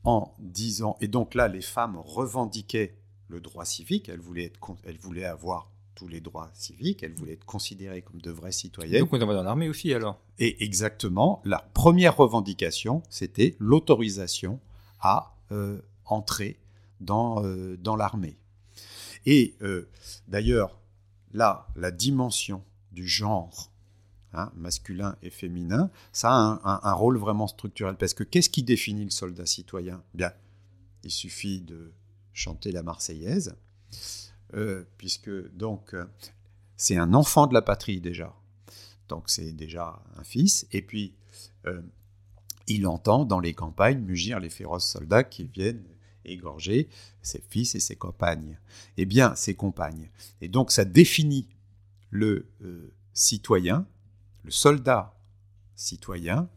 en disant, et donc là, les femmes revendiquaient le droit civique, elles voulaient, être, elles voulaient avoir tous les droits civiques, elles voulaient être considérées comme de vraies citoyennes. Donc on va dans l'armée aussi alors Et exactement, la première revendication, c'était l'autorisation à euh, entrer dans, euh, dans l'armée. Et euh, d'ailleurs, là, la dimension du genre Hein, masculin et féminin, ça a un, rôle vraiment structurel. Parce que qu'est-ce qui définit le soldat citoyen? Bien, il suffit de chanter la Marseillaise, euh, puisque donc c'est un enfant de la patrie déjà. Donc c'est déjà un fils, et puis euh, il entend dans les campagnes mugir les féroces soldats qui viennent égorger ses fils et ses compagnes. Eh bien, ses compagnes. Et donc ça définit le euh, citoyen le soldat citoyen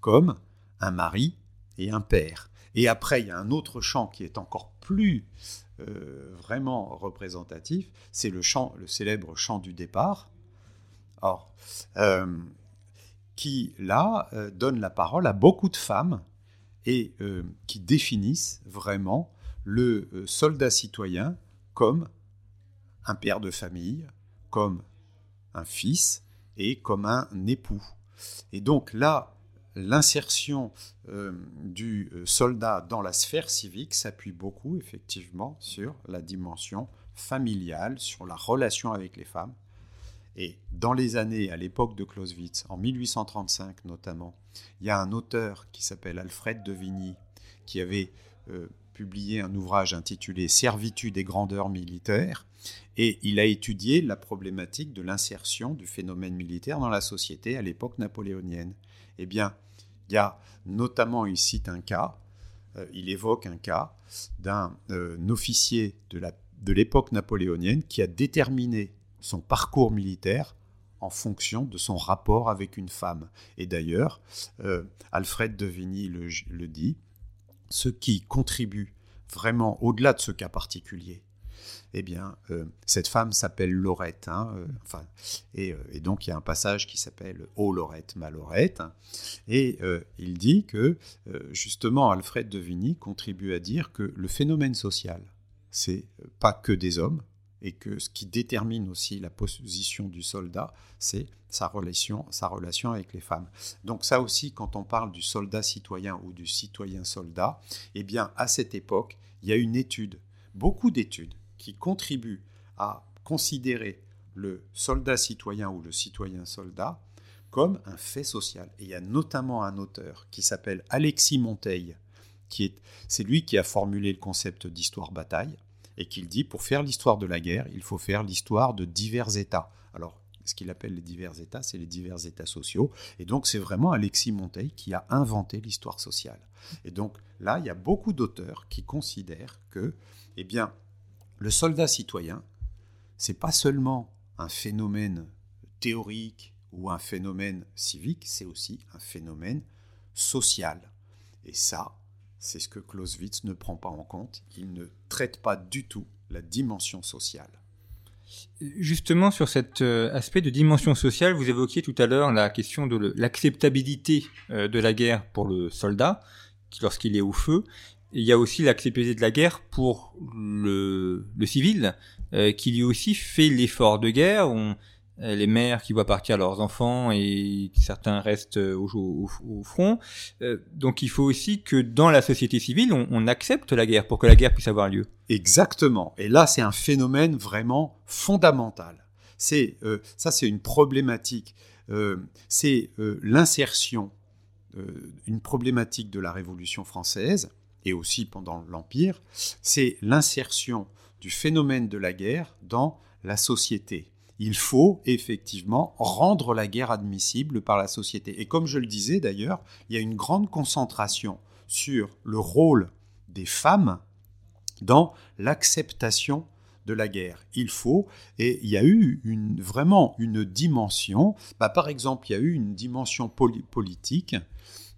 comme un mari et un père. Et après, il y a un autre champ qui est encore plus euh, vraiment représentatif, c'est le chant, le célèbre chant du départ. Euh, qui là euh, donne la parole à beaucoup de femmes et qui définissent vraiment le soldat citoyen comme un père de famille, comme un fils, et comme un époux. Et donc là, l'insertion euh, du euh, soldat dans la sphère civique s'appuie beaucoup effectivement sur la dimension familiale, sur la relation avec les femmes. Et dans les années, à l'époque de Clausewitz, en 1835 notamment, il y a un auteur qui s'appelle Alfred de Vigny, qui avait euh, publié un ouvrage intitulé Servitude et grandeur militaire, et il a étudié la problématique de l'insertion du phénomène militaire dans la société à l'époque napoléonienne. Eh bien, il y a notamment, il cite un cas, euh, il évoque un cas d'un euh, officier de l'époque napoléonienne qui a déterminé son parcours militaire en fonction de son rapport avec une femme. Et d'ailleurs, euh, Alfred de Vigny le dit, ce qui contribue vraiment au-delà de ce cas particulier, eh bien, euh, cette femme s'appelle Laurette. Hein, euh, enfin, euh, et, donc, il y a un passage qui s'appelle Ô Laurette, ma Laurette. Et il dit que, justement, Alfred de Vigny contribue à dire que le phénomène social, c'est pas que des hommes, et que ce qui détermine aussi la position du soldat, c'est sa relation, sa relation avec les femmes. Donc ça aussi, quand on parle du soldat citoyen ou du citoyen soldat, eh bien à cette époque, il y a une étude, beaucoup d'études, qui contribuent à considérer le soldat citoyen ou le citoyen soldat comme un fait social. Et il y a notamment un auteur qui s'appelle Alexis Monteil, qui est, c'est lui qui a formulé le concept d'histoire-bataille, et qu'il dit pour faire l'histoire de la guerre, il faut faire l'histoire de divers États. Alors, ce qu'il appelle les divers États, c'est les divers États sociaux. Et donc, c'est vraiment Alexis Monteil qui a inventé l'histoire sociale. Et donc, là, il y a beaucoup d'auteurs qui considèrent que, eh bien, le soldat citoyen, c'est pas seulement un phénomène théorique ou un phénomène civique, c'est aussi un phénomène social. Et ça, c'est ce que Clausewitz ne prend pas en compte. Il ne traite pas du tout la dimension sociale. Justement, sur cet euh, aspect de dimension sociale, vous évoquiez tout à l'heure la question de l'acceptabilité euh, de la guerre pour le soldat lorsqu'il est au feu. il y a aussi l'acceptabilité de la guerre pour le, civil, euh, qui lui aussi fait l'effort de guerre. Les mères qui voient partir leurs enfants et certains restent au, front. donc il faut aussi que dans la société civile, on, accepte la guerre pour que la guerre puisse avoir lieu. Exactement. Et là, c'est un phénomène vraiment fondamental. C'est ça, c'est une problématique. c'est l'insertion, une problématique de la Révolution française et aussi pendant l'Empire. C'est l'insertion du phénomène de la guerre dans la société. Il faut effectivement rendre la guerre admissible par la société. Et comme je le disais d'ailleurs, il y a une grande concentration sur le rôle des femmes dans l'acceptation de la guerre. Il faut, et il y a eu vraiment une dimension, bah, par exemple, il y a eu une dimension politique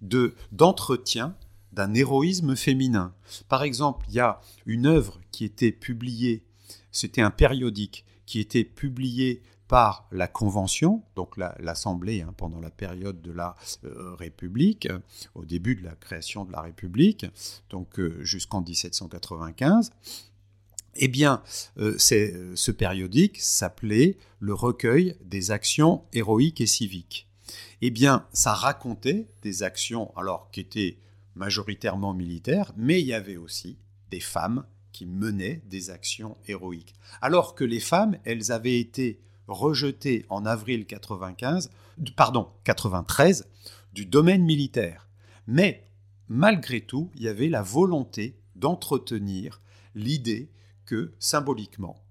de, d'entretien d'un héroïsme féminin. Par exemple, il y a une œuvre qui était publiée, c'était un périodique qui était publié par la Convention, donc l'Assemblée hein, pendant la période de la euh, République, au début de la création de la République, donc euh, jusqu'en 1795. Eh bien, euh, ce périodique s'appelait Le recueil des actions héroïques et civiques. Eh bien, ça racontait des actions, alors qui étaient majoritairement militaires, mais il y avait aussi des femmes qui menaient des actions héroïques. Alors que les femmes, elles avaient été rejetées en avril 95, pardon, 93 du domaine militaire. Mais malgré tout, il y avait la volonté d'entretenir l'idée que symboliquement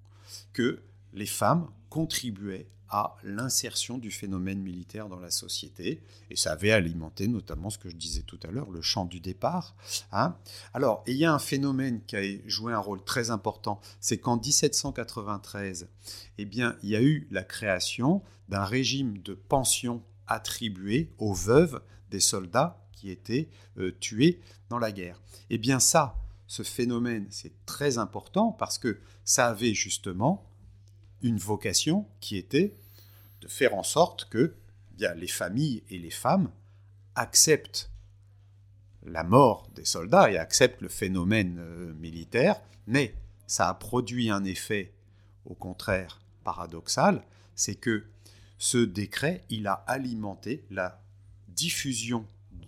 que les femmes contribuaient à l'insertion du phénomène militaire dans la société. Et ça avait alimenté notamment ce que je disais tout à l'heure, le champ du départ. Hein. Alors, il y a un phénomène qui a joué un rôle très important, c'est qu'en 1793, eh bien, il y a eu la création d'un régime de pension attribué aux veuves des soldats qui étaient euh, tués dans la guerre. Eh bien ça, ce phénomène, c'est très important parce que ça avait justement une vocation qui était de faire en sorte que bien, les familles et les femmes acceptent la mort des soldats et acceptent le phénomène euh, militaire, mais ça a produit un effet au contraire paradoxal, c'est que ce décret, il a alimenté la diffusion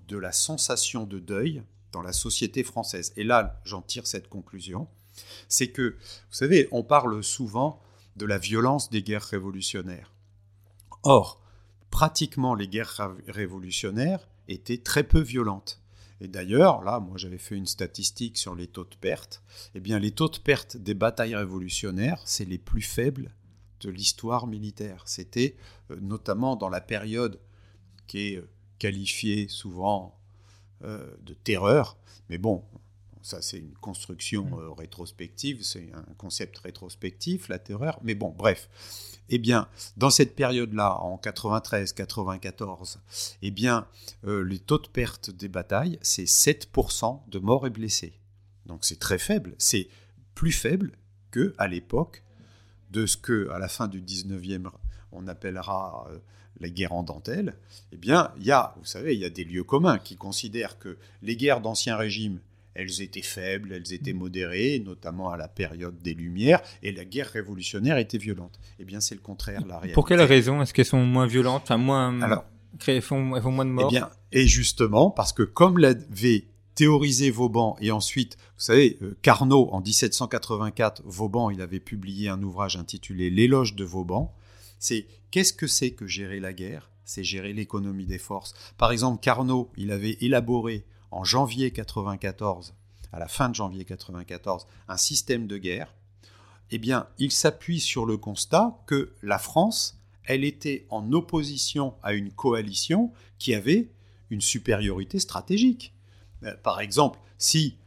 de la sensation de deuil dans la société française. Et là, j'en tire cette conclusion, c'est que, vous savez, on parle souvent de la violence des guerres révolutionnaires. Or, pratiquement les guerres révolutionnaires étaient très peu violentes. Et d'ailleurs, là, moi j'avais fait une statistique sur les taux de perte. Eh bien, les taux de perte des batailles révolutionnaires, c'est les plus faibles de l'histoire militaire. C'était euh, notamment dans la période qui est euh, qualifiée souvent euh, de terreur. Mais bon, ça c'est une construction mmh. rétrospective, c'est un concept rétrospectif, la terreur. Mais bon, bref. Eh bien, dans cette période-là, en 93-94, eh bien, euh, les taux de perte des batailles, c'est 7% de morts et blessés. Donc c'est très faible. C'est plus faible que à l'époque de ce que, à la fin du 19e, on appellera euh, la guerre en dentelle. Eh bien, il y a, vous savez, il y a des lieux communs qui considèrent que les guerres d'ancien régime elles étaient faibles, elles étaient modérées, notamment à la période des Lumières, et la guerre révolutionnaire était violente. Eh bien, c'est le contraire, la réalité. Pour quelle raison Est-ce qu'elles sont moins violentes, enfin moins... Alors, elles font, elles font moins de morts Eh bien, et justement, parce que comme l'avait théorisé Vauban, et ensuite, vous savez, euh, Carnot, en 1784, Vauban, il avait publié un ouvrage intitulé L'éloge de Vauban, c'est qu'est-ce que c'est que gérer la guerre? C'est gérer l'économie des forces. Par exemple, Carnot, il avait élaboré en janvier 94, à la fin de janvier 94, un système de guerre, eh bien, il s'appuie sur le constat que la France, elle était en opposition à une coalition qui avait une supériorité stratégique. Euh, par exemple, si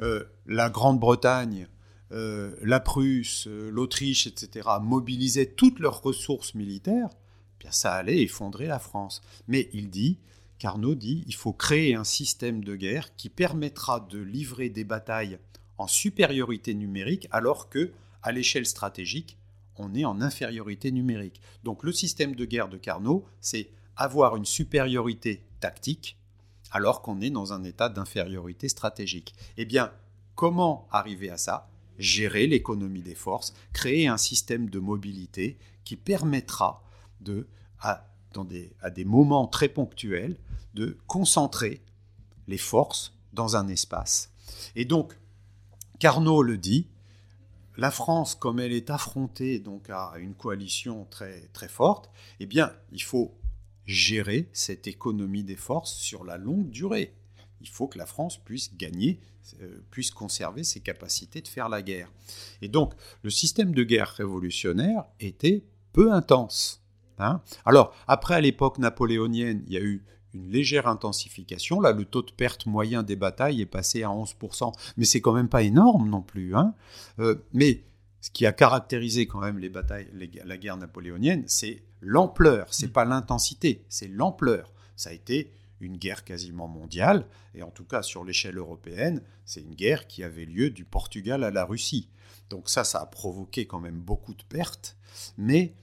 euh, la Grande-Bretagne, euh, la Prusse, l'Autriche, etc., mobilisaient toutes leurs ressources militaires, eh bien ça allait effondrer la France. Mais il dit, Carnot dit il faut créer un système de guerre qui permettra de livrer des batailles en supériorité numérique alors que à l'échelle stratégique, on est en infériorité numérique. Donc le système de guerre de Carnot, c'est avoir une supériorité tactique alors qu'on est dans un état d'infériorité stratégique. Eh bien, comment arriver à ça? Gérer l'économie des forces, créer un système de mobilité qui permettra de, à des moments très ponctuels, de concentrer les forces dans un espace. Et donc, Carnot le dit, la France, comme elle est affrontée donc à une coalition très, très forte, eh bien, il faut gérer cette économie des forces sur la longue durée. Il faut que la France puisse gagner, euh, puisse conserver ses capacités de faire la guerre. Et donc, le système de guerre révolutionnaire était peu intense. Hein. Alors, après, à l'époque napoléonienne, il y a eu une légère intensification. Là, le taux de perte moyen des batailles est passé à 11%, mais c'est quand même pas énorme non plus. Hein. Euh, mais ce qui a caractérisé quand même les batailles, la guerre napoléonienne, c'est l'ampleur, c'est mm. pas l'intensité, c'est l'ampleur. Ça a été une guerre quasiment mondiale, et en tout cas sur l'échelle européenne, c'est une guerre qui avait lieu du Portugal à la Russie. Donc ça, ça a provoqué quand même beaucoup de pertes, mais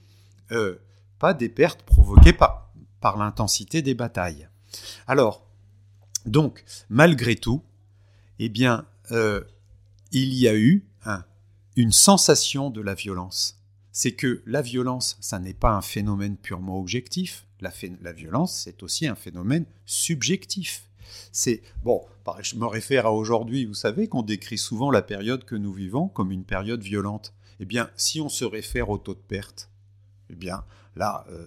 euh, pas des pertes provoquées par, par l'intensité des batailles. Alors, donc, malgré tout, eh bien, euh, il y a eu une sensation de la violence. C'est que la violence, ça n'est pas un phénomène purement objectif. La, la violence, c'est aussi un phénomène subjectif. C'est bon, je me réfère à aujourd'hui. Vous savez qu'on décrit souvent la période que nous vivons comme une période violente. Eh bien, si on se réfère au taux de perte, eh bien, là, euh,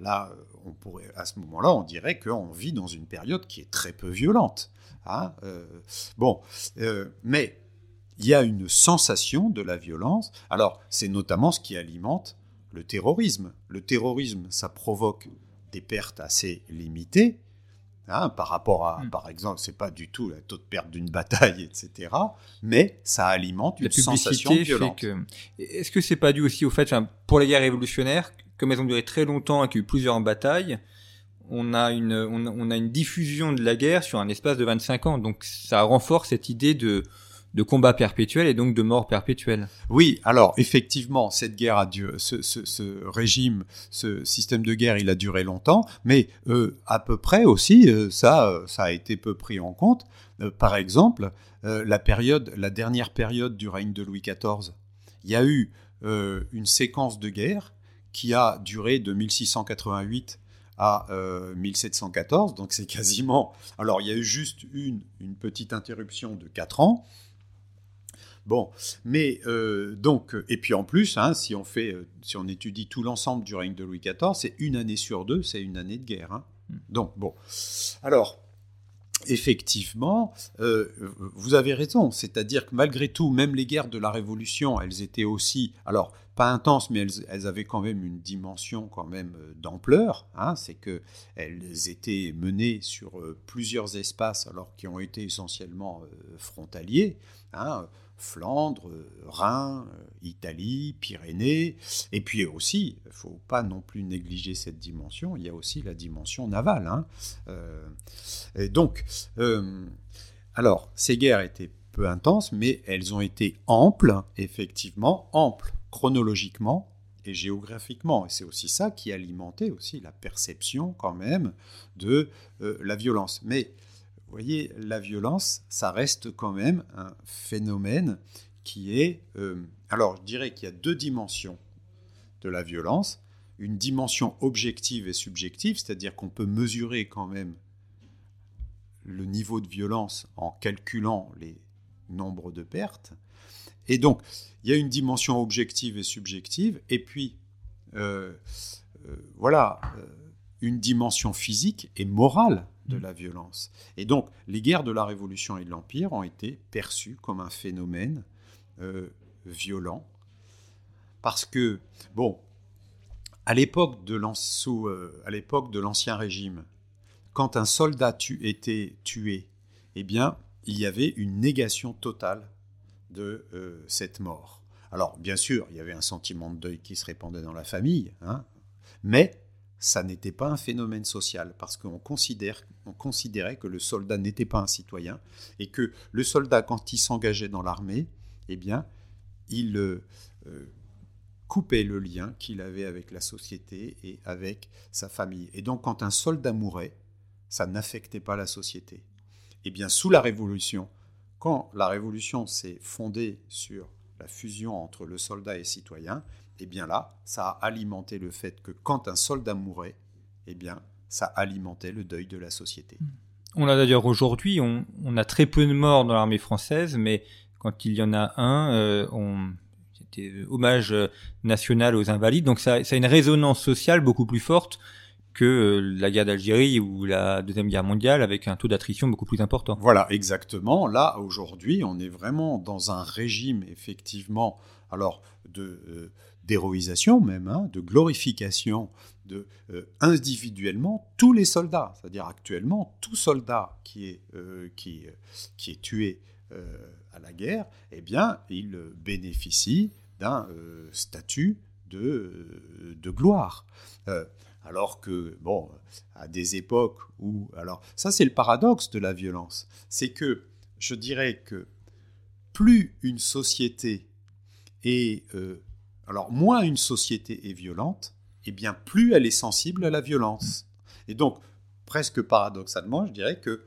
là, on pourrait, à ce moment-là, on dirait qu'on vit dans une période qui est très peu violente. Hein euh, bon, euh, mais il y a une sensation de la violence. Alors, c'est notamment ce qui alimente le terrorisme. Le terrorisme, ça provoque des pertes assez limitées. Hein, par rapport à, hmm. par exemple, c'est pas du tout le taux de perte d'une bataille, etc. Mais ça alimente une sensation violente. Est-ce que c'est pas dû aussi au fait, pour les guerres révolutionnaires, comme elles ont duré très longtemps et qu'il y a eu plusieurs batailles, on a une, on a une diffusion de la guerre sur un espace de 25 ans. Donc ça renforce cette idée de, de combat perpétuel et donc de mort perpétuelle. Oui, alors effectivement, cette guerre a duré, ce, régime, ce système de guerre, il a duré longtemps, mais euh, à peu près aussi, euh, ça, euh, ça a été peu pris en compte. par exemple, la période, la dernière période du règne de Louis XIV, il y a eu une séquence de guerre qui a duré de 1688 à 1714, donc c'est quasiment... Alors il y a eu juste une, une petite interruption de 4 ans, Bon, mais euh, donc, et puis en plus, hein, si on fait, euh, si on étudie tout l'ensemble du règne de Louis XIV, c'est une année sur deux, c'est une année de guerre. Hein. Hmm. Donc bon, alors effectivement, euh, vous avez raison, c'est-à-dire que malgré tout, même les guerres de la Révolution, elles étaient aussi, alors pas intenses, mais elles, avaient quand même une dimension quand même d'ampleur. Hein, c'est que elles étaient menées sur plusieurs espaces, alors qui ont été essentiellement frontaliers. Hein, Flandre, Rhin, Italie, Pyrénées, et puis aussi, il ne faut pas non plus négliger cette dimension, il y a aussi la dimension navale. Hein. Euh, et donc, euh, alors, ces guerres étaient peu intenses, mais elles ont été amples, effectivement, amples chronologiquement et géographiquement. Et c'est aussi ça qui alimentait aussi la perception quand même de euh, la violence. Mais vous voyez, la violence, ça reste quand même un phénomène qui est... Euh, alors, je dirais qu'il y a deux dimensions de la violence. Une dimension objective et subjective, c'est-à-dire qu'on peut mesurer quand même le niveau de violence en calculant les nombres de pertes. Et donc, il y a une dimension objective et subjective, et puis, euh, euh, voilà, une dimension physique et morale de mm. la violence. Et donc, les guerres de la Révolution et de l'Empire ont été perçues comme un phénomène euh, violent, parce que, bon, à l'époque de euh, l'Ancien Régime, quand un soldat tu, était tué, eh bien, il y avait une négation totale de euh, cette mort. Alors, bien sûr, il y avait un sentiment de deuil qui se répandait dans la famille, hein, mais ça n'était pas un phénomène social, parce qu'on considère, on considérait que le soldat n'était pas un citoyen, et que le soldat, quand il s'engageait dans l'armée, eh bien, il euh, coupait le lien qu'il avait avec la société et avec sa famille. Et donc, quand un soldat mourait, ça n'affectait pas la société. Eh bien, sous la Révolution, quand la Révolution s'est fondée sur la fusion entre le soldat et le citoyen, eh bien là, ça a alimenté le fait que quand un soldat mourait, eh bien, ça alimentait le deuil de la société. On a d'ailleurs aujourd'hui, on, a très peu de morts dans l'armée française, mais quand il y en a un, euh, on c'était hommage national aux invalides, donc ça, ça a une résonance sociale beaucoup plus forte que euh, la guerre d'Algérie ou la Deuxième Guerre mondiale avec un taux d'attrition beaucoup plus important. Voilà, exactement. Là, aujourd'hui, on est vraiment dans un régime, effectivement, alors de euh, d'héroïsation même, hein, de glorification de euh, individuellement tous les soldats. C'est-à-dire actuellement, tout soldat qui est, qui est tué à la guerre, eh bien, il bénéficie d'un statut de, gloire. Alors que, bon, à des époques où... Alors, ça c'est le paradoxe de la violence. C'est que, je dirais que plus une société est... Euh, alors, moins une société est violente, et eh bien plus elle est sensible à la violence. Et donc, presque paradoxalement, je dirais que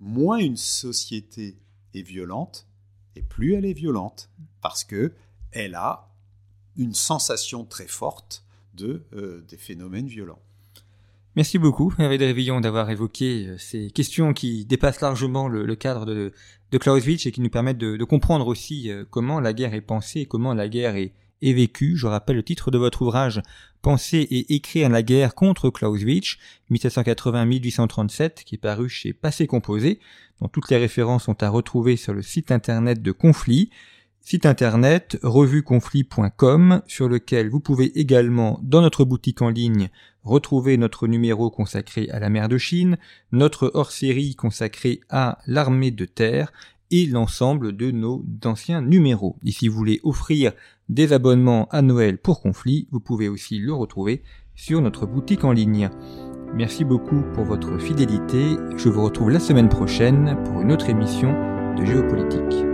moins une société est violente, et plus elle est violente, parce que elle a une sensation très forte de, euh, des phénomènes violents. Merci beaucoup, Hervé de Révillon, d'avoir évoqué euh, ces questions qui dépassent largement le, cadre de, de, Clausewitz et qui nous permettent de, comprendre aussi euh, comment la guerre est pensée comment la guerre est, est vécue. Je rappelle le titre de votre ouvrage Penser et écrire la guerre contre Clausewitz, 1780-1837, qui est paru chez Passé Composé, dont toutes les références sont à retrouver sur le site internet de Conflit site internet revueconflit.com sur lequel vous pouvez également dans notre boutique en ligne retrouver notre numéro consacré à la mer de Chine, notre hors-série consacré à l'armée de terre et l'ensemble de nos anciens numéros. Et si vous voulez offrir des abonnements à Noël pour conflit, vous pouvez aussi le retrouver sur notre boutique en ligne. Merci beaucoup pour votre fidélité. Je vous retrouve la semaine prochaine pour une autre émission de géopolitique.